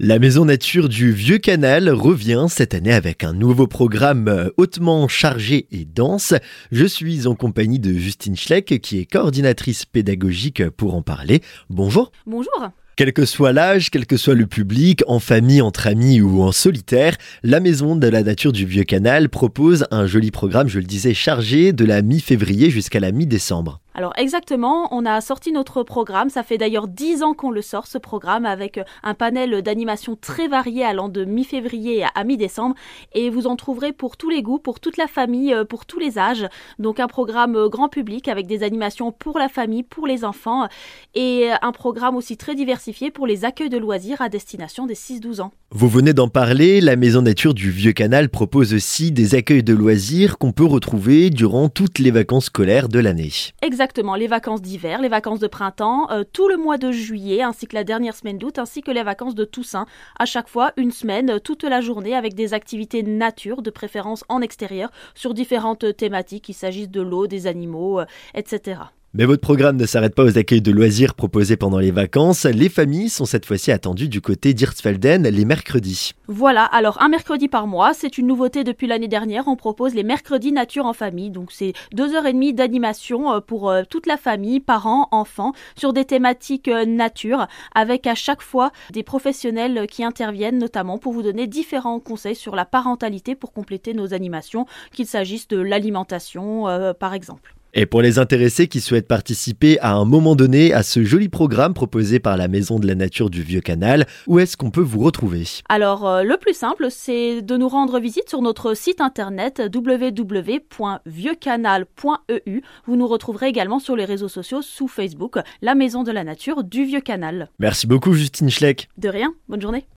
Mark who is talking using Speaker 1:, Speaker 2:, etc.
Speaker 1: La Maison Nature du Vieux Canal revient cette année avec un nouveau programme euh, hautement chargé et dense. Je suis en compagnie de Justine Schleck qui est coordinatrice pédagogique pour en parler. Bonjour.
Speaker 2: Bonjour.
Speaker 1: Quel que soit l'âge, quel que soit le public, en famille, entre amis ou en solitaire, la Maison de la Nature du Vieux Canal propose un joli programme, je le disais, chargé de la mi-février jusqu'à la mi-décembre.
Speaker 2: Alors exactement, on a sorti notre programme, ça fait d'ailleurs 10 ans qu'on le sort ce programme avec euh, un panel d'animation très varié allant de mi-février à mi-décembre et vous en trouverez pour tous les goûts, pour toute la famille, euh, pour tous les âges. Donc un programme euh, grand public avec des animations pour la famille, pour les enfants et un programme aussi très diversifié pour les accueils de loisirs à destination des 6-12 ans.
Speaker 1: Vous venez d'en parler, la Maison Nature du Vieux Canal propose aussi des accueils de loisirs qu'on peut retrouver durant toutes les vacances scolaires de l'année.
Speaker 2: Exactement, les vacances d'hiver, les vacances de printemps, euh, tout le mois de juillet, ainsi que la dernière semaine d'août, ainsi que les vacances de Toussaint. À chaque fois, une semaine, euh, toute la journée, avec des activités nature, de préférence en extérieur, sur différentes thématiques, qu'il s'agisse de l'eau, des animaux, euh, etc.
Speaker 1: Mais votre programme ne s'arrête pas aux accueils de loisirs proposés pendant les vacances. Les familles sont cette fois-ci attendues du côté d'Irtsfelden les mercredis.
Speaker 2: Voilà, alors un mercredi par mois, c'est une nouveauté depuis l'année dernière. On propose les mercredis nature en famille. Donc c'est deux heures et demie d'animation euh, pour euh, toute la famille, parents, enfants, sur des thématiques euh, nature, avec à chaque fois des professionnels qui interviennent, notamment pour vous donner différents conseils sur la parentalité pour compléter nos animations, qu'il s'agisse de l'alimentation par exemple.
Speaker 1: Et pour les intéressés qui souhaitent participer à un moment donné à ce joli programme proposé par la Maison de la Nature du Vieux Canal, où est-ce qu'on peut vous retrouver?
Speaker 2: Alors, euh, le plus simple, c'est de nous rendre visite sur notre site internet www.vieuxcanal.eu. Vous nous retrouverez également sur les réseaux sociaux sous Facebook, la Maison de la Nature du Vieux Canal.
Speaker 1: Merci beaucoup, Justine Schleck.
Speaker 2: De rien, bonne journée.